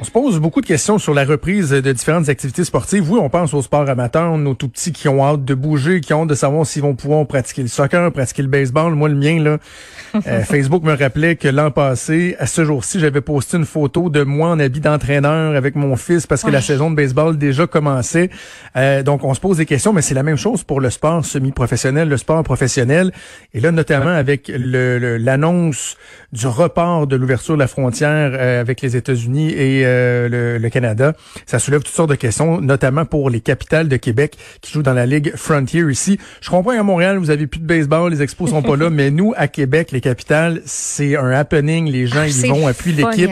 On se pose beaucoup de questions sur la reprise de différentes activités sportives. Oui, on pense au sport amateur, nos tout petits qui ont hâte de bouger, qui ont hâte de savoir s'ils vont pouvoir pratiquer le soccer, pratiquer le baseball. Moi, le mien, là, euh, Facebook me rappelait que l'an passé, à ce jour-ci, j'avais posté une photo de moi en habit d'entraîneur avec mon fils parce que la saison de baseball déjà commençait. Euh, donc, on se pose des questions, mais c'est la même chose pour le sport semi-professionnel, le sport professionnel. Et là, notamment avec l'annonce du report de l'ouverture de la frontière euh, avec les États-Unis et euh, le, Canada. Ça soulève toutes sortes de questions, notamment pour les capitales de Québec qui jouent dans la Ligue Frontier ici. Je comprends qu'à Montréal, vous avez plus de baseball, les expos sont pas là, mais nous, à Québec, les capitales, c'est un happening. Les gens, ils vont, appuient l'équipe.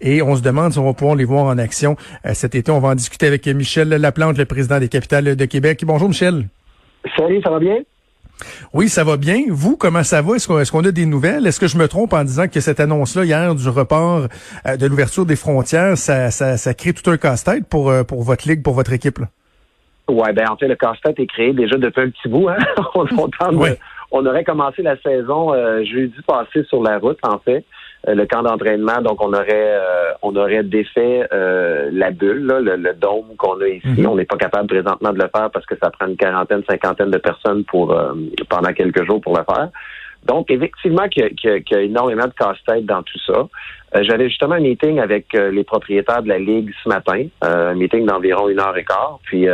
Et on se demande si on va pouvoir les voir en action euh, cet été. On va en discuter avec Michel Laplante, le président des capitales de Québec. Bonjour, Michel. Salut, ça va bien? Oui, ça va bien. Vous, comment ça va? Est-ce qu'on a des nouvelles? Est-ce que je me trompe en disant que cette annonce-là hier du report euh, de l'ouverture des frontières, ça, ça, crée tout un casse-tête pour, euh, pour votre ligue, pour votre équipe? Oui, ben en fait, le casse-tête est créé déjà depuis un petit bout. Hein? on, aurait commencé la saison euh, jeudi passé sur la route, en fait. Euh, le camp d'entraînement. Donc, on aurait euh, on aurait défait euh, la bulle, le, dôme qu'on a ici. Mhm. On n'est pas capable présentement de le faire parce que ça prend une quarantaine, cinquantaine de personnes pour pendant quelques jours pour le faire. Donc, effectivement, qu'il y, a énormément de casse-tête dans tout ça. J'avais justement un meeting avec les propriétaires de la Ligue ce matin, un meeting d'environ une heure et quart. Puis,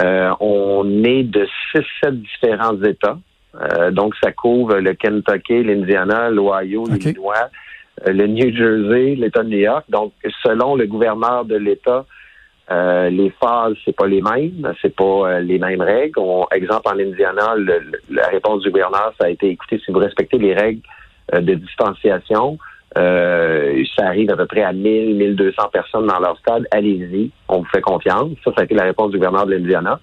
on est de six, sept différents États. Euh, donc, ça couvre le Kentucky, l'Indiana, l'Ohio, l'Illinois, euh, le New Jersey, l'État de New York. Donc, selon le gouverneur de l'État, euh, les phases, c'est pas les mêmes, c'est pas les mêmes règles. On, exemple, en Indiana, la réponse du gouverneur, ça a été, écoutez, si vous respectez les règles de distanciation, ça arrive à peu près à 1000, 1200 personnes dans leur stade, allez-y, on vous fait confiance. Ça, ça a été la réponse du gouverneur de l'Indiana.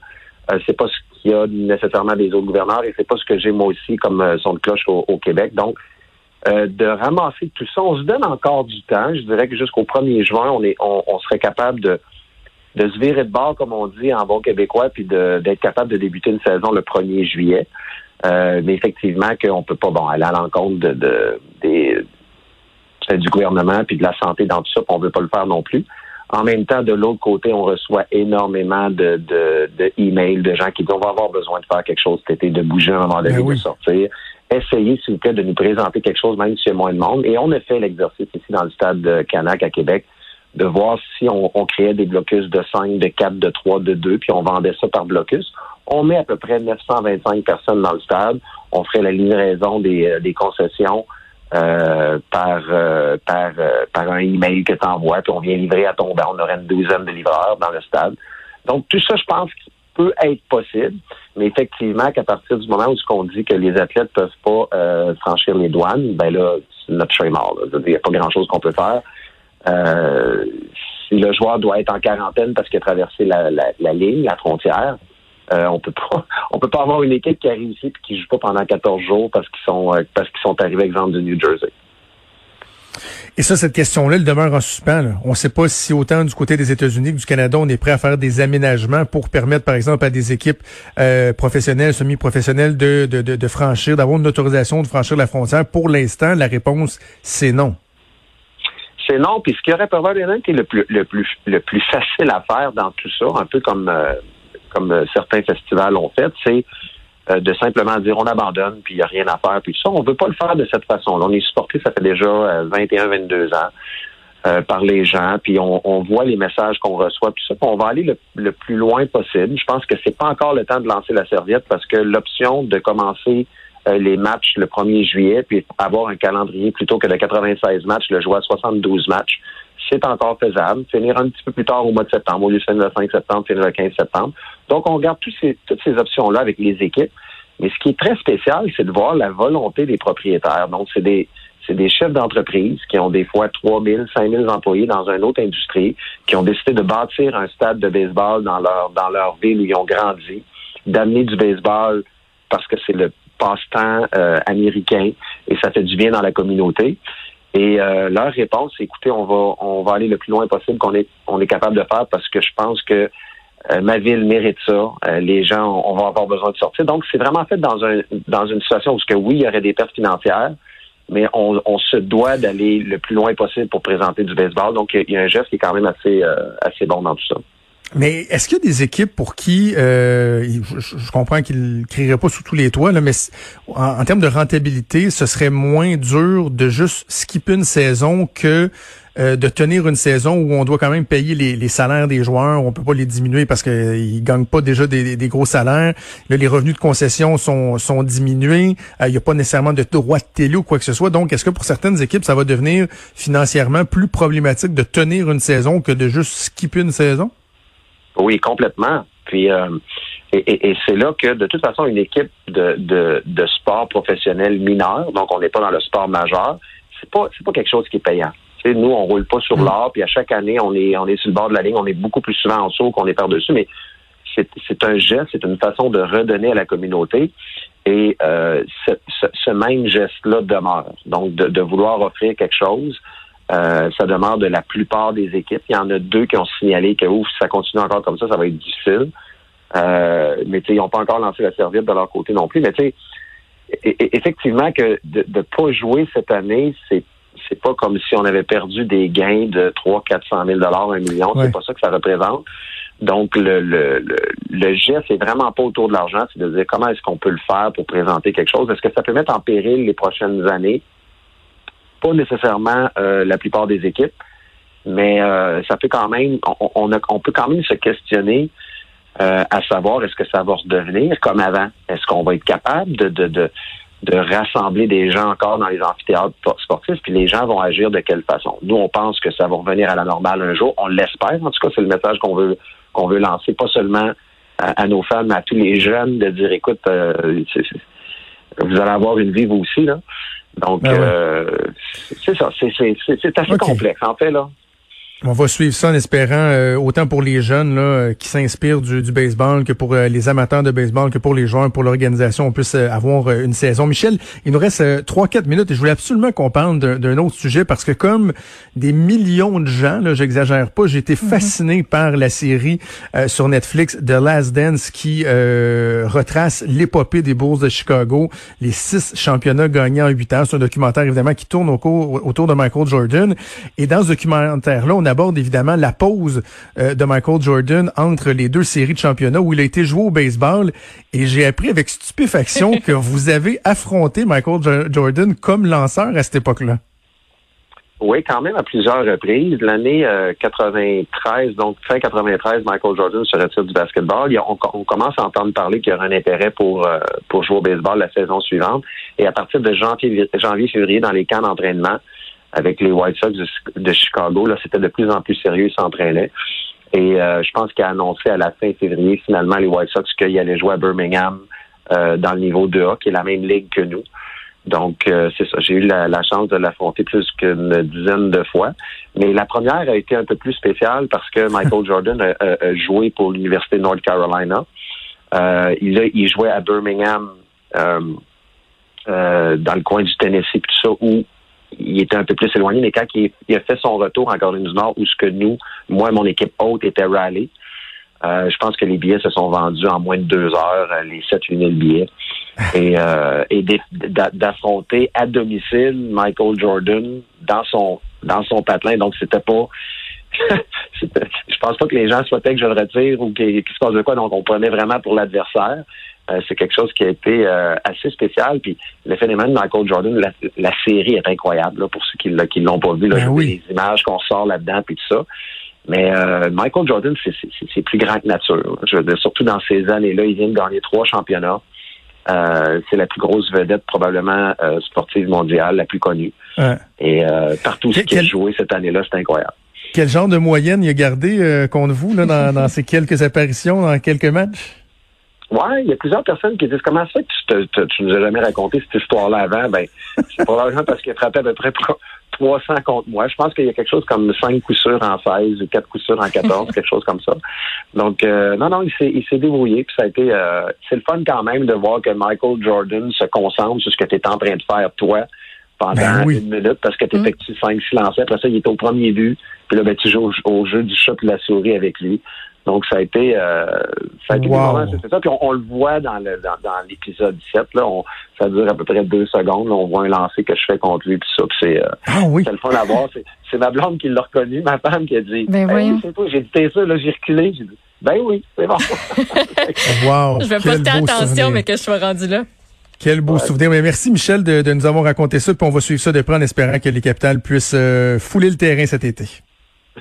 c'est pas ce qu'il y a nécessairement des autres gouverneurs et c'est pas ce que j'ai moi aussi comme euh, son de cloche au, Québec. Donc, euh, de ramasser tout ça, on se donne encore du temps. Je dirais que jusqu'au 1er juin, on est, on, serait capable de, se virer de bord, comme on dit en bon québécois, puis d'être capable de débuter une saison le 1er juillet. Euh, mais effectivement, qu'on peut pas bon aller à l'encontre de, du gouvernement puis de la santé dans tout ça, on veut pas le faire non plus. En même temps, de l'autre côté, on reçoit énormément de, de, de emails de gens qui disent on va avoir besoin de faire quelque chose cet été, de bouger un moment donné, ben de sortir. Essayez, s'il vous plaît, de nous présenter quelque chose, même s'il y a moins de monde. Et on a fait l'exercice ici dans le stade de Canac à Québec de voir si on, créait des blocus de 5, de 4, de 3, de 2, puis on vendait ça par blocus. On met à peu près 925 personnes dans le stade. On ferait la livraison des, euh, des concessions euh, par euh, par euh, par un email que tu envoies, puis on vient livrer à ton banc. On aurait une douzaine de livreurs dans le stade. Donc, tout ça, je pense qu'il peut être possible, mais effectivement, qu'à partir du moment où qu'on dit que les athlètes peuvent pas franchir les douanes, ben là, notre chat est mort. Il n'y a pas grand-chose qu'on peut faire. si le joueur doit être en quarantaine parce qu'il a traversé la, la ligne, la frontière, euh, on peut pas, on peut pas avoir une équipe qui a réussi et qui joue pas pendant 14 jours parce qu'ils sont, euh, parce qu'ils sont arrivés, exemple, du New Jersey. Et ça, cette question-là, elle demeure en suspens. On ne sait pas si autant du côté des États-Unis que du Canada, on est prêt à faire des aménagements pour permettre, par exemple, à des équipes euh, professionnelles, semi-professionnelles de, de, de, franchir, d'avoir une autorisation de franchir la frontière. Pour l'instant, la réponse, c'est non. C'est non. Puis ce qui aurait probablement été le plus, le plus, le plus facile à faire dans tout ça, un peu comme comme euh, certains festivals ont fait, c'est euh, de simplement dire on abandonne, puis il n'y a rien à faire, puis ça. On ne veut pas le faire de cette façon-là. On est supporté, ça fait déjà 21, euh, 22 ans. par les gens, puis on, voit les messages qu'on reçoit, tout ça. on va aller le, plus loin possible. Je pense que c'est pas encore le temps de lancer la serviette parce que l'option de commencer les matchs le 1er juillet, puis avoir un calendrier plutôt que de 96 matchs, le jouer à 72 matchs, c'est encore faisable. Finir un petit peu plus tard au mois de septembre, au lieu de finir le 5 septembre, finir le 15 septembre. Donc, on regarde toutes ces, toutes ces options-là avec les équipes. Mais ce qui est très spécial, c'est de voir la volonté des propriétaires. Donc, c'est des, c'est des chefs d'entreprise qui ont des fois 3 000, 5 000 employés dans une autre industrie, qui ont décidé de bâtir un stade de baseball dans leur, dans leur ville où ils ont grandi, d'amener du baseball parce que c'est le passe-temps euh, américain et ça fait du bien dans la communauté. Et euh, leur réponse, c'est écoutez, on va on va aller le plus loin possible qu'on est on est capable de faire parce que je pense que ma ville mérite ça. les gens, on va avoir besoin de sortir. Donc, c'est vraiment fait dans un dans une situation où que oui, il y aurait des pertes financières, mais on, se doit d'aller le plus loin possible pour présenter du baseball. Donc, il y, a un geste qui est quand même assez assez bon dans tout ça. Mais est-ce qu'il y a des équipes pour qui, euh, je, comprends qu'ils ne crieraient pas sous tous les toits, là, mais en, termes de rentabilité, ce serait moins dur de juste skipper une saison que euh, de tenir une saison où on doit quand même payer les, salaires des joueurs, on peut pas les diminuer parce qu'ils gagnent pas déjà des, gros salaires. Là, les revenus de concession sont, diminués. Euh, il n'y a pas nécessairement de droit de télé ou quoi que ce soit. Donc, est-ce que pour certaines équipes, ça va devenir financièrement plus problématique de tenir une saison que de juste skipper une saison? Oui, complètement. Puis euh, et, c'est là que de toute façon une équipe de, de, de sport professionnel mineur, donc on n'est pas dans le sport majeur, c'est pas c'est pas quelque chose qui est payant. nous, on roule pas sur mm. l'or, puis à chaque année, on est on est sur le bord de la ligne, on est beaucoup plus souvent en dessous qu'on est par-dessus, mais c'est un geste, c'est une façon de redonner à la communauté. Et euh, ce, ce, même geste-là demeure. Donc, de, de, vouloir offrir quelque chose, euh, ça demande de la plupart des équipes. Il y en a deux qui ont signalé que ouf, si ça continue encore comme ça, ça va être difficile. Euh, mais ils n'ont pas encore lancé la serviette de leur côté non plus. Mais tu sais, effectivement que de ne pas jouer cette année, c'est c'est pas comme si on avait perdu des gains de 3 400 000 dollars, un million. C'est pas ça que ça représente. Donc le, le, le, le geste, c'est vraiment pas autour de l'argent, c'est de dire comment est-ce qu'on peut le faire pour présenter quelque chose? Est-ce que ça peut mettre en péril les prochaines années? Pas nécessairement euh, la plupart des équipes, mais euh, ça peut quand même, on, on, peut quand même se questionner euh, à savoir est-ce que ça va redevenir comme avant? Est-ce qu'on va être capable de, de, de, de, rassembler des gens encore dans les amphithéâtres sportifs, puis les gens vont agir de quelle façon? Nous, on pense que ça va revenir à la normale un jour. On l'espère. En tout cas, c'est le message qu'on veut qu'on veut lancer, pas seulement à, nos fans, mais à tous les jeunes, de dire écoute, vous allez avoir une vie vous aussi, là. Donc, ben euh, c'est ça, c'est assez complexe, en fait, là. On va suivre ça en espérant, euh, autant pour les jeunes là, euh, qui s'inspirent du, du, baseball que pour euh, les amateurs de baseball, que pour les joueurs, pour l'organisation, on puisse avoir une saison. Michel, il nous reste trois quatre minutes et je voulais absolument qu'on parle d'un autre sujet parce que comme des millions de gens, là, j'exagère pas, j'ai été mhm. fasciné par la série sur Netflix The Last Dance qui retrace l'épopée des bourses de Chicago, les six championnats gagnés en huit ans. C'est un documentaire évidemment qui tourne au autour de Michael Jordan. Et dans ce documentaire-là, on a aborde évidemment la pause euh, de Michael Jordan entre les deux séries de championnat où il a été joué au baseball. Et j'ai appris avec stupéfaction que vous avez affronté Michael Jordan comme lanceur à cette époque-là. Oui, quand même à plusieurs reprises. L'année 93, euh, donc fin 93, Michael Jordan se retire du basketball. on, commence à entendre parler qu'il y aura un intérêt pour euh, pour jouer au baseball la saison suivante. Et à partir de janvier, janvier février, dans les camps d'entraînement, avec les White Sox de, Chicago. Là, c'était de plus en plus sérieux, ils s'entraînaient. Et euh, je pense qu'il a annoncé à la fin février, finalement, les White Sox qu'il allait jouer à Birmingham euh, dans le niveau 2A, qui est la même ligue que nous. Donc, euh, c'est ça. J'ai eu la, chance de l'affronter plus qu'une dizaine de fois. Mais la première a été un peu plus spéciale parce que Michael Jordan a, joué pour l'Université de North Carolina. il, a, il jouait à Birmingham, dans le coin du Tennessee, tout ça, où il était un peu plus éloigné, mais quand il, a fait son retour en Caroline du Nord, où ce que nous, moi et mon équipe haute était rallye, euh, je pense que les billets se sont vendus en moins de deux heures, euh, les 7 000 billets. Et, euh, et d'affronter à domicile Michael Jordan dans son dans son patelin. Donc, c'était pas je pense pas que les gens souhaitaient que je le retire ou qu'il se passe de quoi. Donc, on prenait vraiment pour l'adversaire. Euh, c'est quelque chose qui a été euh, assez spécial. Puis le phénomène de Michael Jordan, la, série est incroyable pour ceux qui ne l'ont pas vu. Là, ben Les images qu'on sort là-dedans puis tout ça. Mais euh, Michael Jordan, c'est plus grand que nature. Je veux dire, surtout dans ces années-là, il vient de gagner trois championnats. c'est la plus grosse vedette probablement sportive mondiale, la plus connue. Et partout ce qu'il a joué cette année-là, c'est incroyable. Quel genre de moyenne il a gardé contre vous là, dans, dans ces quelques apparitions, dans quelques matchs? Ouais, il y a plusieurs personnes qui disent comment ça que tu, tu nous as jamais raconté cette histoire-là avant? Ben, c'est probablement parce qu'il a frappé à peu près 300 contre moi. Je pense qu'il y a quelque chose comme 5 coups sûrs en 16 ou 4 coups sûrs en 14, quelque chose comme ça. Donc, euh, non, non, il s'est, il s'est débrouillé. Puis ça a été, euh, c'est le fun quand même de voir que Michael Jordan se concentre sur ce que tu es en train de faire toi pendant Ben oui. une minute parce que tu effectues 5 silencieux. Après ça, il est au premier but. Puis là, ben, tu joues au, au jeu du chat et de la souris avec lui. Donc, ça a été, euh, ça a été des Wow. moments, c'est ça. Puis on, on le voit dans le dans, dans l'épisode 7. Là, on, ça dure à peu près deux secondes. Là, on voit un lancer que je fais contre lui. Puis ça, puis c'est, euh, Ah oui. c'est le fun à voir. C'est, c'est ma blonde qui l'a reconnu, ma femme qui a dit Ben voyons. oui, c'est toi, j'ai dit ça, là, j'ai reculé. J'ai dit Ben oui, c'est bon. Wow. Je vais Quel porter beau attention, souvenir. mais que je sois rendu là. Quel beau souvenir. Mais merci, Michel, de, de nous avoir raconté ça. Puis on va suivre ça de près en espérant que les capitales puissent euh, fouler le terrain cet été.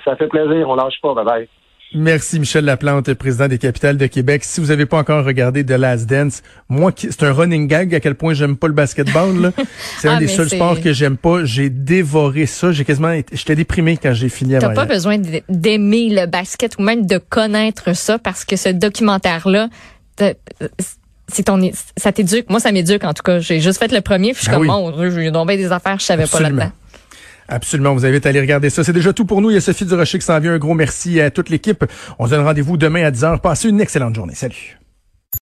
ça fait plaisir, on lâche pas, bye bye. Merci Michel Laplante, président des capitales de Québec. Si vous n'avez pas encore regardé The Last Dance, moi, qui- c'est un running gag à quel point j'aime pas le basketball. C'est un Ah, des seuls sports que j'aime pas. J'ai dévoré ça. J'ai quasiment, été- j'étais déprimé quand j'ai fini T'as pas besoin d'aimer le basket ou même de connaître ça parce que ce documentaire-là, c'est ton, ça t'éduque. Moi, ça m'éduque en tout cas. J'ai juste fait le premier, puis je suis Ben comme, oui. mon Dieu, j'ai des affaires je savais Absolument. pas là-dedans. Absolument, vous invite à aller regarder ça. C'est déjà tout pour nous. Il y a Sophie Durocher qui s'en vient. Un gros merci à toute l'équipe. On se donne rendez-vous demain à 10h. Passez une excellente journée. Salut.